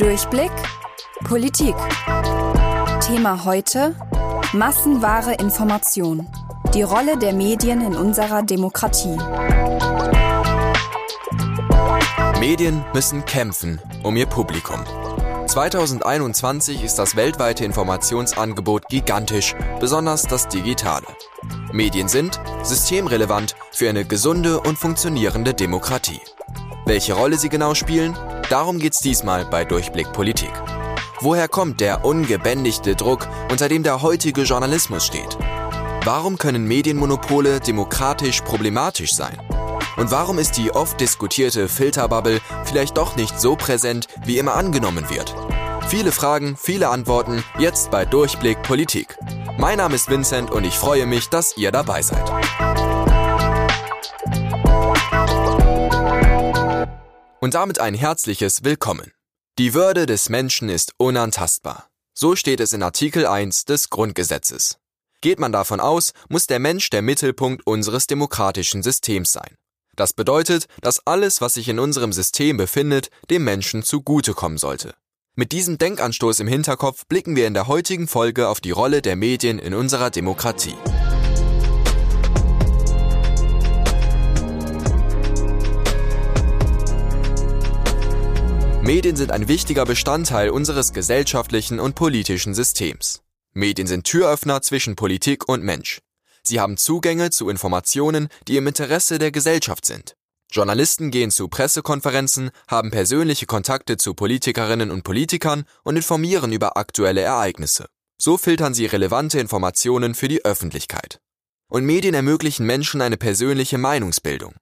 Durchblick Politik. Thema heute Massenwahre Information. Die Rolle der Medien in unserer Demokratie. Medien müssen kämpfen um ihr Publikum. 2021 ist das weltweite Informationsangebot gigantisch, besonders das digitale. Medien sind systemrelevant für eine gesunde und funktionierende Demokratie. Welche Rolle sie genau spielen, darum geht's diesmal bei Durchblick Politik. Woher kommt der ungebändigte Druck, unter dem der heutige Journalismus steht? Warum können Medienmonopole demokratisch problematisch sein? Und warum ist die oft diskutierte Filterbubble vielleicht doch nicht so präsent, wie immer angenommen wird? Viele Fragen, viele Antworten, jetzt bei Durchblick Politik. Mein Name ist Vincent und ich freue mich, dass ihr dabei seid. Und damit ein herzliches Willkommen. Die Würde des Menschen ist unantastbar. So steht es in Artikel 1 des Grundgesetzes. Geht man davon aus, muss der Mensch der Mittelpunkt unseres demokratischen Systems sein. Das bedeutet, dass alles, was sich in unserem System befindet, dem Menschen zugutekommen sollte. Mit diesem Denkanstoß im Hinterkopf blicken wir in der heutigen Folge auf die Rolle der Medien in unserer Demokratie. Medien sind ein wichtiger Bestandteil unseres gesellschaftlichen und politischen Systems. Medien sind Türöffner zwischen Politik und Mensch. Sie haben Zugänge zu Informationen, die im Interesse der Gesellschaft sind. Journalisten gehen zu Pressekonferenzen, haben persönliche Kontakte zu Politikerinnen und Politikern und informieren über aktuelle Ereignisse. So filtern sie relevante Informationen für die Öffentlichkeit. Und Medien ermöglichen Menschen eine persönliche Meinungsbildung.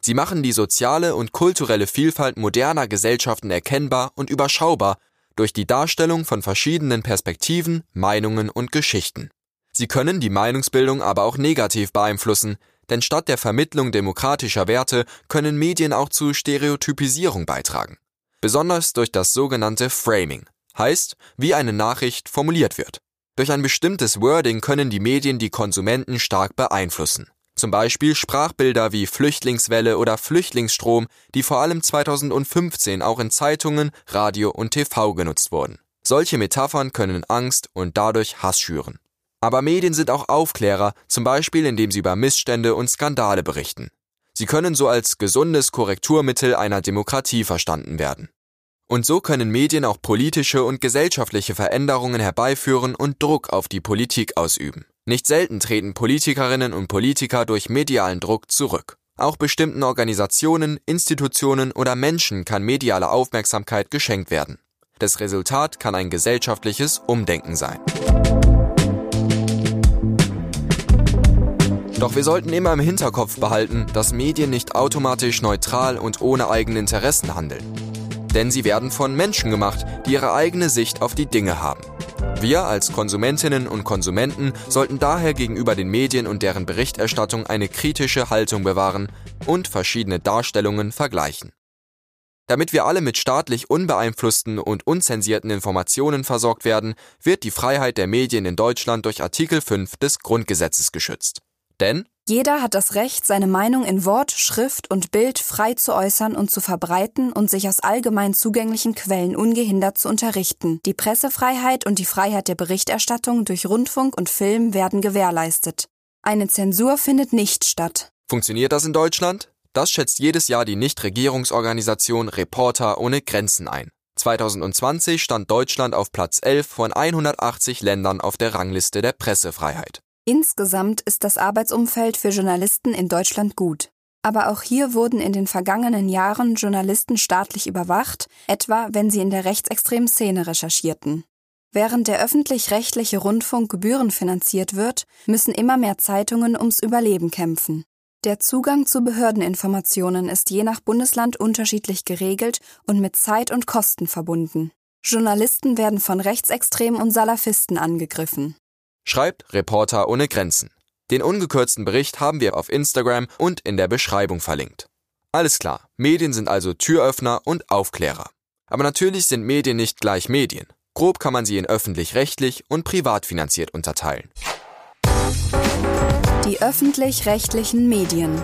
Sie machen die soziale und kulturelle Vielfalt moderner Gesellschaften erkennbar und überschaubar durch die Darstellung von verschiedenen Perspektiven, Meinungen und Geschichten. Sie können die Meinungsbildung aber auch negativ beeinflussen, denn statt der Vermittlung demokratischer Werte können Medien auch zu Stereotypisierung beitragen. Besonders durch das sogenannte Framing, heißt, wie eine Nachricht formuliert wird. Durch ein bestimmtes Wording können die Medien die Konsumenten stark beeinflussen. Zum Beispiel Sprachbilder wie Flüchtlingswelle oder Flüchtlingsstrom, die vor allem 2015 auch in Zeitungen, Radio und TV genutzt wurden. Solche Metaphern können Angst und dadurch Hass schüren. Aber Medien sind auch Aufklärer, zum Beispiel indem sie über Missstände und Skandale berichten. Sie können so als gesundes Korrekturmittel einer Demokratie verstanden werden. Und so können Medien auch politische und gesellschaftliche Veränderungen herbeiführen und Druck auf die Politik ausüben. Nicht selten treten Politikerinnen und Politiker durch medialen Druck zurück. Auch bestimmten Organisationen, Institutionen oder Menschen kann mediale Aufmerksamkeit geschenkt werden. Das Resultat kann ein gesellschaftliches Umdenken sein. Doch wir sollten immer im Hinterkopf behalten, dass Medien nicht automatisch neutral und ohne eigene Interessen handeln. Denn sie werden von Menschen gemacht, die ihre eigene Sicht auf die Dinge haben. Wir als Konsumentinnen und Konsumenten sollten daher gegenüber den Medien und deren Berichterstattung eine kritische Haltung bewahren und verschiedene Darstellungen vergleichen. Damit wir alle mit staatlich unbeeinflussten und unzensierten Informationen versorgt werden, wird die Freiheit der Medien in Deutschland durch Artikel 5 des Grundgesetzes geschützt. Denn jeder hat das Recht, seine Meinung in Wort, Schrift und Bild frei zu äußern und zu verbreiten und sich aus allgemein zugänglichen Quellen ungehindert zu unterrichten. Die Pressefreiheit und die Freiheit der Berichterstattung durch Rundfunk und Film werden gewährleistet. Eine Zensur findet nicht statt. Funktioniert das in Deutschland? Das schätzt jedes Jahr die Nichtregierungsorganisation Reporter ohne Grenzen ein. 2020 stand Deutschland auf Platz 11 von 180 Ländern auf der Rangliste der Pressefreiheit. Insgesamt ist das Arbeitsumfeld für Journalisten in Deutschland gut. Aber auch hier wurden in den vergangenen Jahren Journalisten staatlich überwacht, etwa wenn sie in der rechtsextremen Szene recherchierten. Während der öffentlich-rechtliche Rundfunk gebührenfinanziert wird, müssen immer mehr Zeitungen ums Überleben kämpfen. Der Zugang zu Behördeninformationen ist je nach Bundesland unterschiedlich geregelt und mit Zeit und Kosten verbunden. Journalisten werden von Rechtsextremen und Salafisten angegriffen schreibt Reporter ohne Grenzen. Den ungekürzten Bericht haben wir auf Instagram und in der Beschreibung verlinkt. Alles klar, Medien sind also Türöffner und Aufklärer. Aber natürlich sind Medien nicht gleich Medien. Grob kann man sie in öffentlich-rechtlich und privat finanziert unterteilen. Die öffentlich-rechtlichen Medien.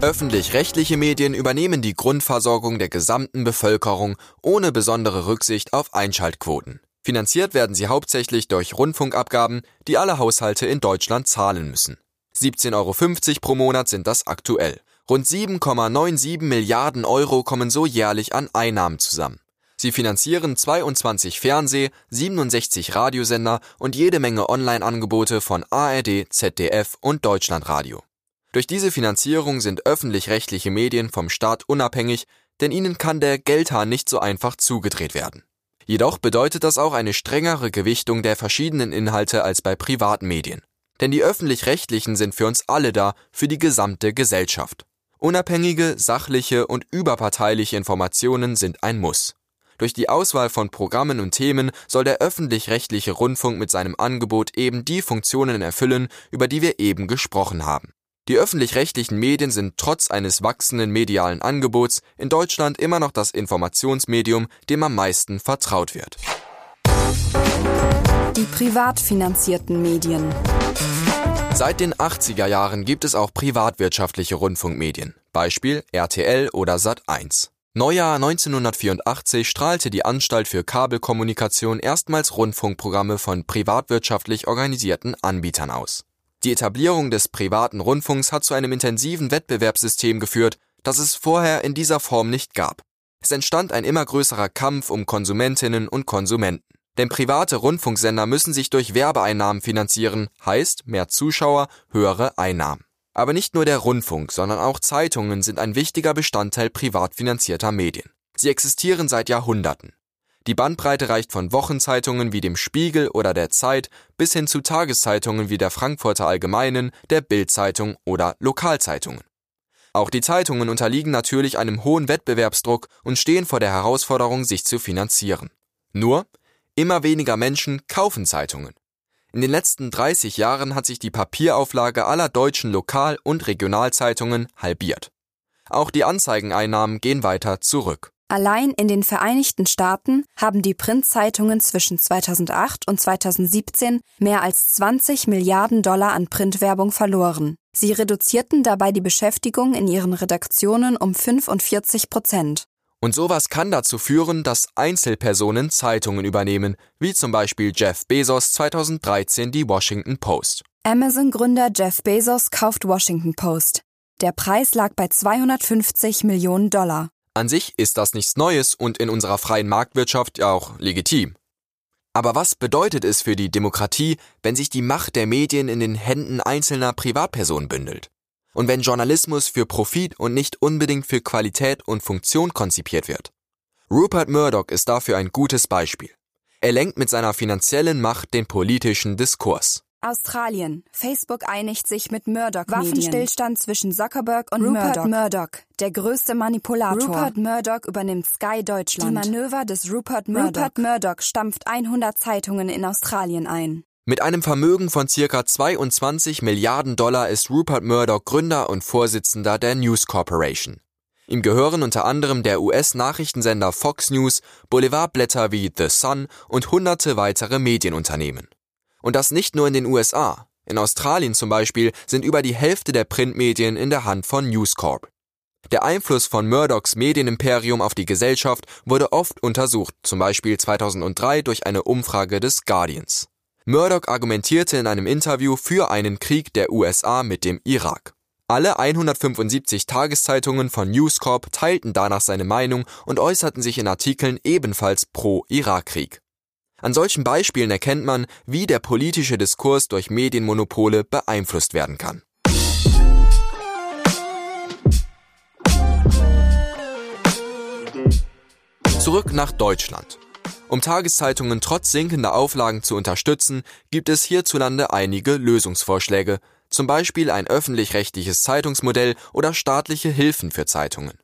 Öffentlich-rechtliche Medien übernehmen die Grundversorgung der gesamten Bevölkerung ohne besondere Rücksicht auf Einschaltquoten. Finanziert werden sie hauptsächlich durch Rundfunkabgaben, die alle Haushalte in Deutschland zahlen müssen. 17,50 Euro pro Monat sind das aktuell. Rund 7,97 Milliarden Euro kommen so jährlich an Einnahmen zusammen. Sie finanzieren 22 Fernseh-, 67 Radiosender und jede Menge Online-Angebote von ARD, ZDF und Deutschlandradio. Durch diese Finanzierung sind öffentlich-rechtliche Medien vom Staat unabhängig, denn ihnen kann der Geldhahn nicht so einfach zugedreht werden. Jedoch bedeutet das auch eine strengere Gewichtung der verschiedenen Inhalte als bei privaten Medien. Denn die öffentlich-rechtlichen sind für uns alle da, für die gesamte Gesellschaft. Unabhängige, sachliche und überparteiliche Informationen sind ein Muss. Durch die Auswahl von Programmen und Themen soll der öffentlich-rechtliche Rundfunk mit seinem Angebot eben die Funktionen erfüllen, über die wir eben gesprochen haben. Die öffentlich-rechtlichen Medien sind trotz eines wachsenden medialen Angebots in Deutschland immer noch das Informationsmedium, dem am meisten vertraut wird. Die privat finanzierten Medien. Seit den 80er Jahren gibt es auch privatwirtschaftliche Rundfunkmedien, Beispiel RTL oder Sat1. Neujahr 1984 strahlte die Anstalt für Kabelkommunikation erstmals Rundfunkprogramme von privatwirtschaftlich organisierten Anbietern aus. Die Etablierung des privaten Rundfunks hat zu einem intensiven Wettbewerbssystem geführt, das es vorher in dieser Form nicht gab. Es entstand ein immer größerer Kampf um Konsumentinnen und Konsumenten. Denn private Rundfunksender müssen sich durch Werbeeinnahmen finanzieren, heißt mehr Zuschauer, höhere Einnahmen. Aber nicht nur der Rundfunk, sondern auch Zeitungen sind ein wichtiger Bestandteil privat finanzierter Medien. Sie existieren seit Jahrhunderten. Die Bandbreite reicht von Wochenzeitungen wie dem Spiegel oder der Zeit bis hin zu Tageszeitungen wie der Frankfurter Allgemeinen, der Bildzeitung oder Lokalzeitungen. Auch die Zeitungen unterliegen natürlich einem hohen Wettbewerbsdruck und stehen vor der Herausforderung, sich zu finanzieren. Nur, immer weniger Menschen kaufen Zeitungen. In den letzten 30 Jahren hat sich die Papierauflage aller deutschen Lokal- und Regionalzeitungen halbiert. Auch die Anzeigeneinnahmen gehen weiter zurück. Allein in den Vereinigten Staaten haben die Printzeitungen zwischen 2008 und 2017 mehr als 20 Milliarden Dollar an Printwerbung verloren. Sie reduzierten dabei die Beschäftigung in ihren Redaktionen um 45 Prozent. Und sowas kann dazu führen, dass Einzelpersonen Zeitungen übernehmen, wie zum Beispiel Jeff Bezos 2013 die Washington Post. Amazon-Gründer Jeff Bezos kauft Washington Post. Der Preis lag bei 250 Millionen Dollar. An sich ist das nichts Neues und in unserer freien Marktwirtschaft ja auch legitim. Aber was bedeutet es für die Demokratie, wenn sich die Macht der Medien in den Händen einzelner Privatpersonen bündelt? Und wenn Journalismus für Profit und nicht unbedingt für Qualität und Funktion konzipiert wird? Rupert Murdoch ist dafür ein gutes Beispiel. Er lenkt mit seiner finanziellen Macht den politischen Diskurs. Australien. Facebook einigt sich mit Murdoch. Waffenstillstand zwischen Zuckerberg und Rupert Murdoch. Murdoch, der größte Manipulator. Rupert Murdoch übernimmt Sky Deutschland. Die Manöver des Rupert Murdoch. Rupert Murdoch stampft 100 Zeitungen in Australien ein. Mit einem Vermögen von circa 22 Milliarden Dollar ist Rupert Murdoch Gründer und Vorsitzender der News Corporation. Ihm gehören unter anderem der US-Nachrichtensender Fox News, Boulevardblätter wie The Sun und hunderte weitere Medienunternehmen. Und das nicht nur in den USA. In Australien zum Beispiel sind über die Hälfte der Printmedien in der Hand von News Corp. Der Einfluss von Murdochs Medienimperium auf die Gesellschaft wurde oft untersucht, zum Beispiel 2003 durch eine Umfrage des Guardians. Murdoch argumentierte in einem Interview für einen Krieg der USA mit dem Irak. Alle 175 Tageszeitungen von News Corp teilten danach seine Meinung und äußerten sich in Artikeln ebenfalls pro Irakkrieg. An solchen Beispielen erkennt man, wie der politische Diskurs durch Medienmonopole beeinflusst werden kann. Zurück nach Deutschland. Um Tageszeitungen trotz sinkender Auflagen zu unterstützen, gibt es hierzulande einige Lösungsvorschläge, zum Beispiel ein öffentlich-rechtliches Zeitungsmodell oder staatliche Hilfen für Zeitungen.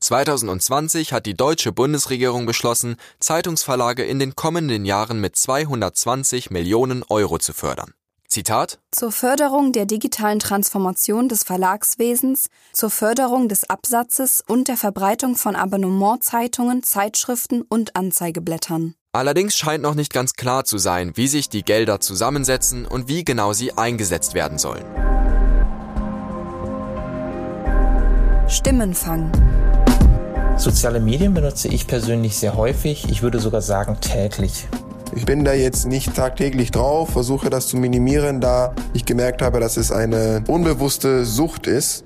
2020 hat die deutsche Bundesregierung beschlossen, Zeitungsverlage in den kommenden Jahren mit 220 Millionen Euro zu fördern. Zitat Zur Förderung der digitalen Transformation des Verlagswesens, zur Förderung des Absatzes und der Verbreitung von Abonnementzeitungen, Zeitschriften und Anzeigeblättern. Allerdings scheint noch nicht ganz klar zu sein, wie sich die Gelder zusammensetzen und wie genau sie eingesetzt werden sollen. Stimmenfang. Soziale Medien benutze ich persönlich sehr häufig, ich würde sogar sagen täglich. Ich bin da jetzt nicht tagtäglich drauf, versuche das zu minimieren, da ich gemerkt habe, dass es eine unbewusste Sucht ist.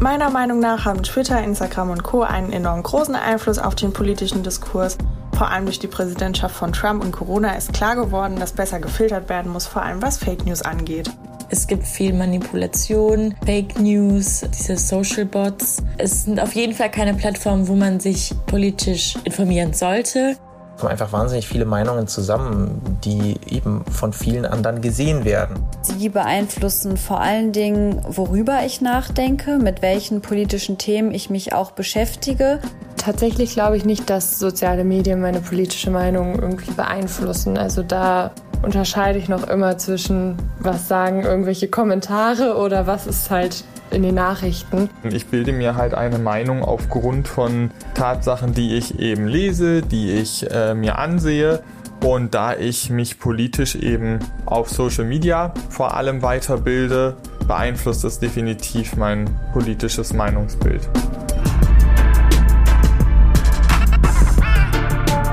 Meiner Meinung nach haben Twitter, Instagram und Co. einen enorm großen Einfluss auf den politischen Diskurs. Vor allem durch die Präsidentschaft von Trump und Corona ist klar geworden, dass besser gefiltert werden muss, vor allem was Fake News angeht. Es gibt viel Manipulation, Fake News, diese Social Bots. Es sind auf jeden Fall keine Plattformen, wo man sich politisch informieren sollte kommen einfach wahnsinnig viele Meinungen zusammen, die eben von vielen anderen gesehen werden. Sie beeinflussen vor allen Dingen, worüber ich nachdenke, mit welchen politischen Themen ich mich auch beschäftige. Tatsächlich glaube ich nicht, dass soziale Medien meine politische Meinung irgendwie beeinflussen. Also da unterscheide ich noch immer zwischen, was sagen irgendwelche Kommentare oder was ist halt in den Nachrichten. Ich bilde mir halt eine Meinung aufgrund von Tatsachen, die ich eben lese, die ich äh, mir ansehe. Und da ich mich politisch eben auf Social Media vor allem weiterbilde, beeinflusst es definitiv mein politisches Meinungsbild.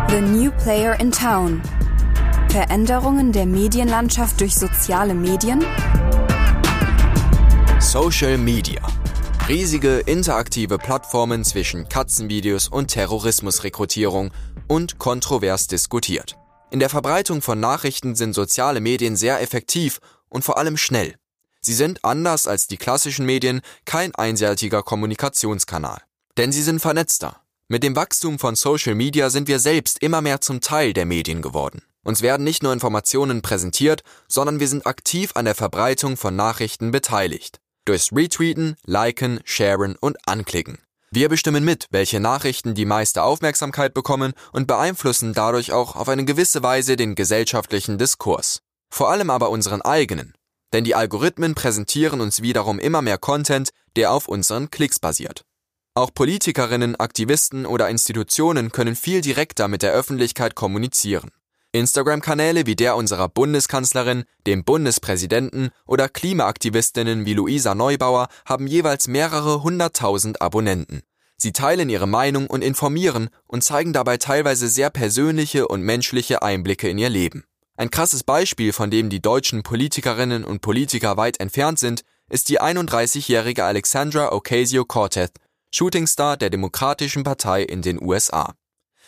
The New Player in Town. Veränderungen der Medienlandschaft durch soziale Medien? Social Media. Riesige interaktive Plattformen zwischen Katzenvideos und Terrorismusrekrutierung und kontrovers diskutiert. In der Verbreitung von Nachrichten sind soziale Medien sehr effektiv und vor allem schnell. Sie sind anders als die klassischen Medien kein einseitiger Kommunikationskanal. Denn sie sind vernetzter. Mit dem Wachstum von Social Media sind wir selbst immer mehr zum Teil der Medien geworden. Uns werden nicht nur Informationen präsentiert, sondern wir sind aktiv an der Verbreitung von Nachrichten beteiligt. Durchs Retweeten, Liken, Sharen und Anklicken. Wir bestimmen mit, welche Nachrichten die meiste Aufmerksamkeit bekommen und beeinflussen dadurch auch auf eine gewisse Weise den gesellschaftlichen Diskurs. Vor allem aber unseren eigenen. Denn die Algorithmen präsentieren uns wiederum immer mehr Content, der auf unseren Klicks basiert. Auch Politikerinnen, Aktivisten oder Institutionen können viel direkter mit der Öffentlichkeit kommunizieren. Instagram-Kanäle wie der unserer Bundeskanzlerin, dem Bundespräsidenten oder Klimaaktivistinnen wie Luisa Neubauer haben jeweils mehrere hunderttausend Abonnenten. Sie teilen ihre Meinung und informieren und zeigen dabei teilweise sehr persönliche und menschliche Einblicke in ihr Leben. Ein krasses Beispiel, von dem die deutschen Politikerinnen und Politiker weit entfernt sind, ist die 31-jährige Alexandra Ocasio-Cortez, Shootingstar der Demokratischen Partei in den USA.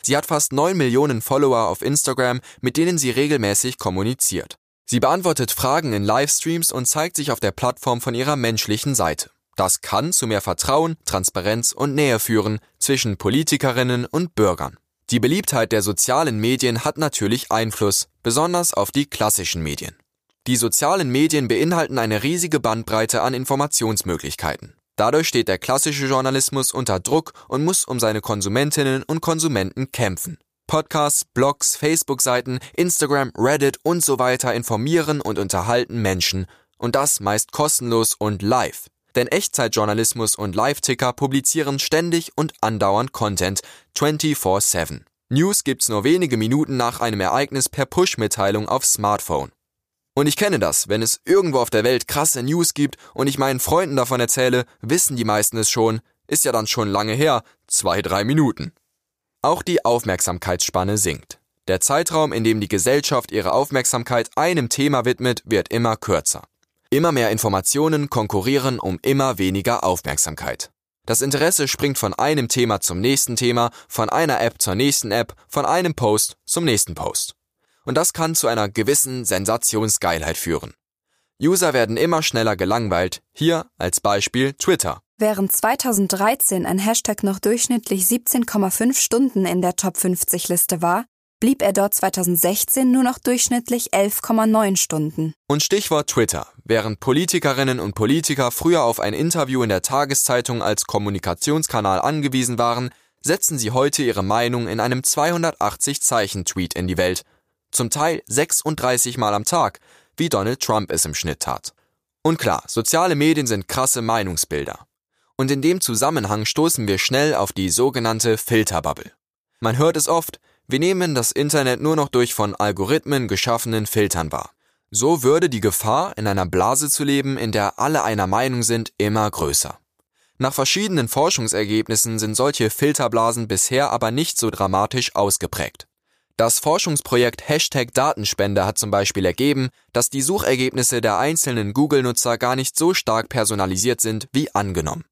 Sie hat fast 9 Millionen Follower auf Instagram, mit denen sie regelmäßig kommuniziert. Sie beantwortet Fragen in Livestreams und zeigt sich auf der Plattform von ihrer menschlichen Seite. Das kann zu mehr Vertrauen, Transparenz und Nähe führen zwischen Politikerinnen und Bürgern. Die Beliebtheit der sozialen Medien hat natürlich Einfluss, besonders auf die klassischen Medien. Die sozialen Medien beinhalten eine riesige Bandbreite an Informationsmöglichkeiten. Dadurch steht der klassische Journalismus unter Druck und muss um seine Konsumentinnen und Konsumenten kämpfen. Podcasts, Blogs, Facebook-Seiten, Instagram, Reddit und so weiter informieren und unterhalten Menschen. Und das meist kostenlos und live. Denn Echtzeitjournalismus und Live-Ticker publizieren ständig und andauernd Content 24-7. News gibt's nur wenige Minuten nach einem Ereignis per Push-Mitteilung auf Smartphone. Und ich kenne das, wenn es irgendwo auf der Welt krasse News gibt und ich meinen Freunden davon erzähle, wissen die meisten es schon, ist ja dann schon lange her, zwei, drei Minuten. Auch die Aufmerksamkeitsspanne sinkt. Der Zeitraum, in dem die Gesellschaft ihre Aufmerksamkeit einem Thema widmet, wird immer kürzer. Immer mehr Informationen konkurrieren um immer weniger Aufmerksamkeit. Das Interesse springt von einem Thema zum nächsten Thema, von einer App zur nächsten App, von einem Post zum nächsten Post und das kann zu einer gewissen Sensationsgeilheit führen. User werden immer schneller gelangweilt, hier als Beispiel Twitter. Während 2013 ein Hashtag noch durchschnittlich 17,5 Stunden in der Top 50 Liste war, blieb er dort 2016 nur noch durchschnittlich 11,9 Stunden. Und Stichwort Twitter. Während Politikerinnen und Politiker früher auf ein Interview in der Tageszeitung als Kommunikationskanal angewiesen waren, setzen sie heute ihre Meinung in einem 280-Zeichen-Tweet in die Welt zum Teil 36 Mal am Tag, wie Donald Trump es im Schnitt tat. Und klar, soziale Medien sind krasse Meinungsbilder. Und in dem Zusammenhang stoßen wir schnell auf die sogenannte Filterbubble. Man hört es oft, wir nehmen das Internet nur noch durch von Algorithmen geschaffenen Filtern wahr. So würde die Gefahr, in einer Blase zu leben, in der alle einer Meinung sind, immer größer. Nach verschiedenen Forschungsergebnissen sind solche Filterblasen bisher aber nicht so dramatisch ausgeprägt. Das Forschungsprojekt Hashtag Datenspende hat zum Beispiel ergeben, dass die Suchergebnisse der einzelnen Google-Nutzer gar nicht so stark personalisiert sind wie angenommen.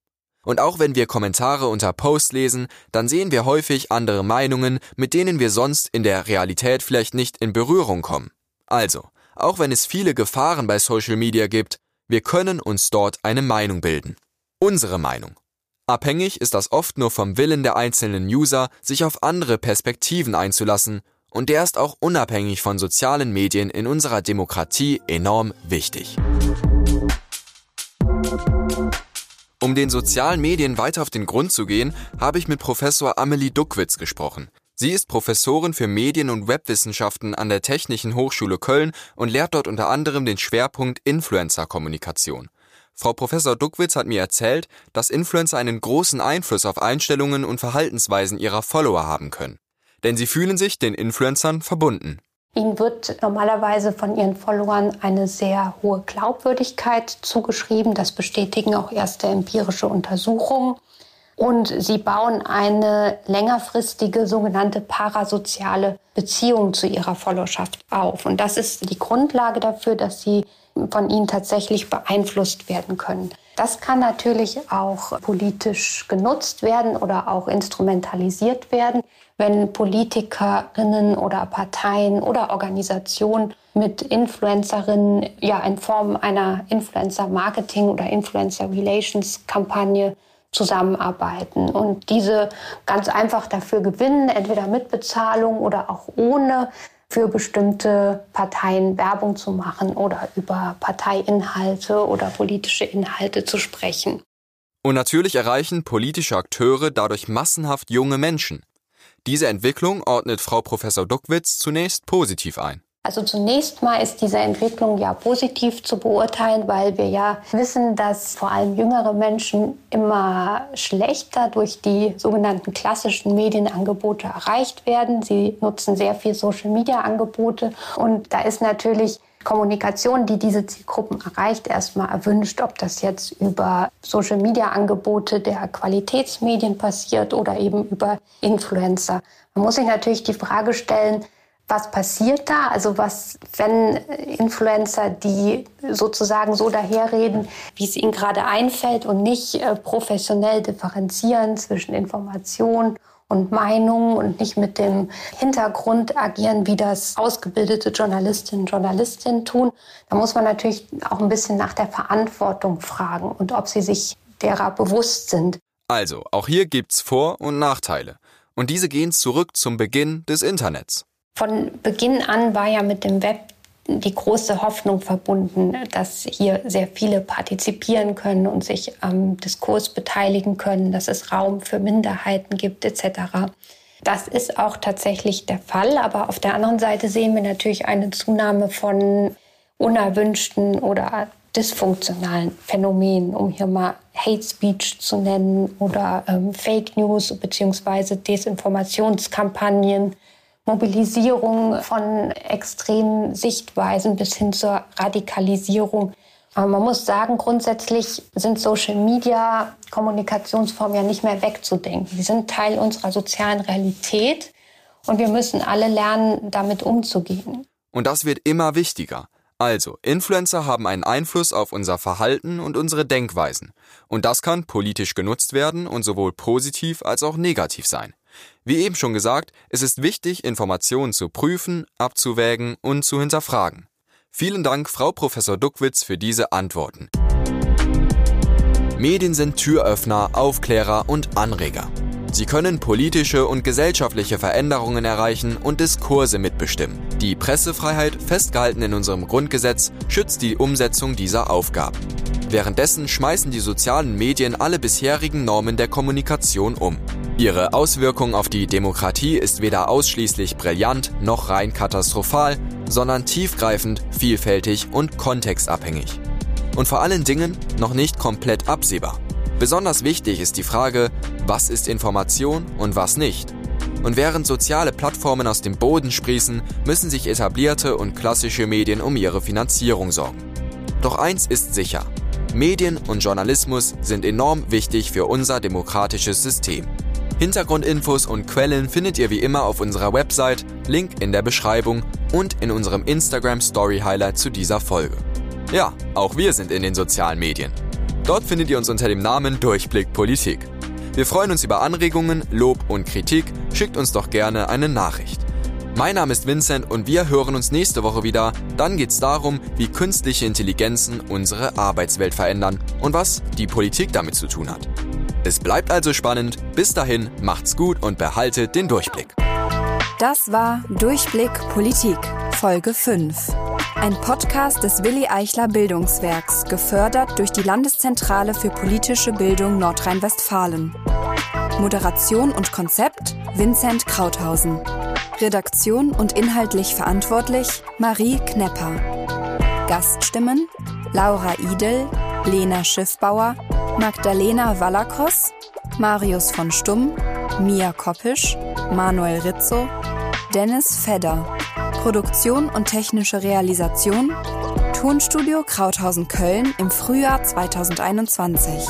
Und auch wenn wir Kommentare unter Posts lesen, dann sehen wir häufig andere Meinungen, mit denen wir sonst in der Realität vielleicht nicht in Berührung kommen. Also, auch wenn es viele Gefahren bei Social Media gibt, wir können uns dort eine Meinung bilden. Unsere Meinung. Abhängig ist das oft nur vom Willen der einzelnen User, sich auf andere Perspektiven einzulassen, und der ist auch unabhängig von sozialen Medien in unserer Demokratie enorm wichtig. Um den sozialen Medien weiter auf den Grund zu gehen, habe ich mit Professor Amelie Duckwitz gesprochen. Sie ist Professorin für Medien- und Webwissenschaften an der Technischen Hochschule Köln und lehrt dort unter anderem den Schwerpunkt Influencer-Kommunikation. Frau Professor Duckwitz hat mir erzählt, dass Influencer einen großen Einfluss auf Einstellungen und Verhaltensweisen ihrer Follower haben können. Denn sie fühlen sich den Influencern verbunden. Ihnen wird normalerweise von Ihren Followern eine sehr hohe Glaubwürdigkeit zugeschrieben. Das bestätigen auch erste empirische Untersuchungen. Und sie bauen eine längerfristige sogenannte parasoziale Beziehung zu ihrer Followerschaft auf. Und das ist die Grundlage dafür, dass sie von ihnen tatsächlich beeinflusst werden können. Das kann natürlich auch politisch genutzt werden oder auch instrumentalisiert werden, wenn Politikerinnen oder Parteien oder Organisationen mit Influencerinnen ja in Form einer Influencer-Marketing oder Influencer-Relations-Kampagne zusammenarbeiten und diese ganz einfach dafür gewinnen, entweder mit Bezahlung oder auch ohne für bestimmte Parteien Werbung zu machen oder über Parteiinhalte oder politische Inhalte zu sprechen. Und natürlich erreichen politische Akteure dadurch massenhaft junge Menschen. Diese Entwicklung ordnet Frau Professor Duckwitz zunächst positiv ein. Also zunächst mal ist diese Entwicklung ja positiv zu beurteilen, weil wir ja wissen, dass vor allem jüngere Menschen immer schlechter durch die sogenannten klassischen Medienangebote erreicht werden. Sie nutzen sehr viel Social-Media-Angebote und da ist natürlich Kommunikation, die diese Zielgruppen erreicht, erstmal erwünscht, ob das jetzt über Social-Media-Angebote der Qualitätsmedien passiert oder eben über Influencer. Man muss sich natürlich die Frage stellen, was passiert da? Also was, wenn Influencer, die sozusagen so daherreden, wie es ihnen gerade einfällt und nicht äh, professionell differenzieren zwischen Information und Meinung und nicht mit dem Hintergrund agieren, wie das ausgebildete Journalistinnen und Journalistinnen tun, da muss man natürlich auch ein bisschen nach der Verantwortung fragen und ob sie sich derer bewusst sind. Also, auch hier gibt's Vor- und Nachteile. Und diese gehen zurück zum Beginn des Internets. Von Beginn an war ja mit dem Web die große Hoffnung verbunden, dass hier sehr viele partizipieren können und sich am Diskurs beteiligen können, dass es Raum für Minderheiten gibt etc. Das ist auch tatsächlich der Fall, aber auf der anderen Seite sehen wir natürlich eine Zunahme von unerwünschten oder dysfunktionalen Phänomenen, um hier mal Hate Speech zu nennen oder ähm, Fake News bzw. Desinformationskampagnen Mobilisierung von extremen Sichtweisen bis hin zur Radikalisierung. Aber man muss sagen, grundsätzlich sind Social Media Kommunikationsformen ja nicht mehr wegzudenken. Sie sind Teil unserer sozialen Realität und wir müssen alle lernen, damit umzugehen. Und das wird immer wichtiger. Also, Influencer haben einen Einfluss auf unser Verhalten und unsere Denkweisen. Und das kann politisch genutzt werden und sowohl positiv als auch negativ sein. Wie eben schon gesagt, es ist wichtig, Informationen zu prüfen, abzuwägen und zu hinterfragen. Vielen Dank, Frau Professor Duckwitz, für diese Antworten. Medien sind Türöffner, Aufklärer und Anreger. Sie können politische und gesellschaftliche Veränderungen erreichen und Diskurse mitbestimmen. Die Pressefreiheit, festgehalten in unserem Grundgesetz, schützt die Umsetzung dieser Aufgaben. Währenddessen schmeißen die sozialen Medien alle bisherigen Normen der Kommunikation um. Ihre Auswirkung auf die Demokratie ist weder ausschließlich brillant noch rein katastrophal, sondern tiefgreifend, vielfältig und kontextabhängig. Und vor allen Dingen noch nicht komplett absehbar. Besonders wichtig ist die Frage, was ist Information und was nicht. Und während soziale Plattformen aus dem Boden sprießen, müssen sich etablierte und klassische Medien um ihre Finanzierung sorgen. Doch eins ist sicher, Medien und Journalismus sind enorm wichtig für unser demokratisches System. Hintergrundinfos und Quellen findet ihr wie immer auf unserer Website, Link in der Beschreibung und in unserem Instagram Story Highlight zu dieser Folge. Ja, auch wir sind in den sozialen Medien. Dort findet ihr uns unter dem Namen Durchblick Politik. Wir freuen uns über Anregungen, Lob und Kritik. Schickt uns doch gerne eine Nachricht. Mein Name ist Vincent und wir hören uns nächste Woche wieder. Dann geht es darum, wie künstliche Intelligenzen unsere Arbeitswelt verändern und was die Politik damit zu tun hat. Es bleibt also spannend. Bis dahin, macht's gut und behaltet den Durchblick. Das war Durchblick Politik, Folge 5. Ein Podcast des Willi Eichler Bildungswerks, gefördert durch die Landeszentrale für politische Bildung Nordrhein-Westfalen. Moderation und Konzept Vincent Krauthausen. Redaktion und inhaltlich verantwortlich Marie Knepper. Gaststimmen Laura Idel, Lena Schiffbauer, Magdalena Wallakos, Marius von Stumm, Mia Koppisch, Manuel Rizzo, Dennis Fedder. Produktion und technische Realisation Tonstudio Krauthausen Köln im Frühjahr 2021.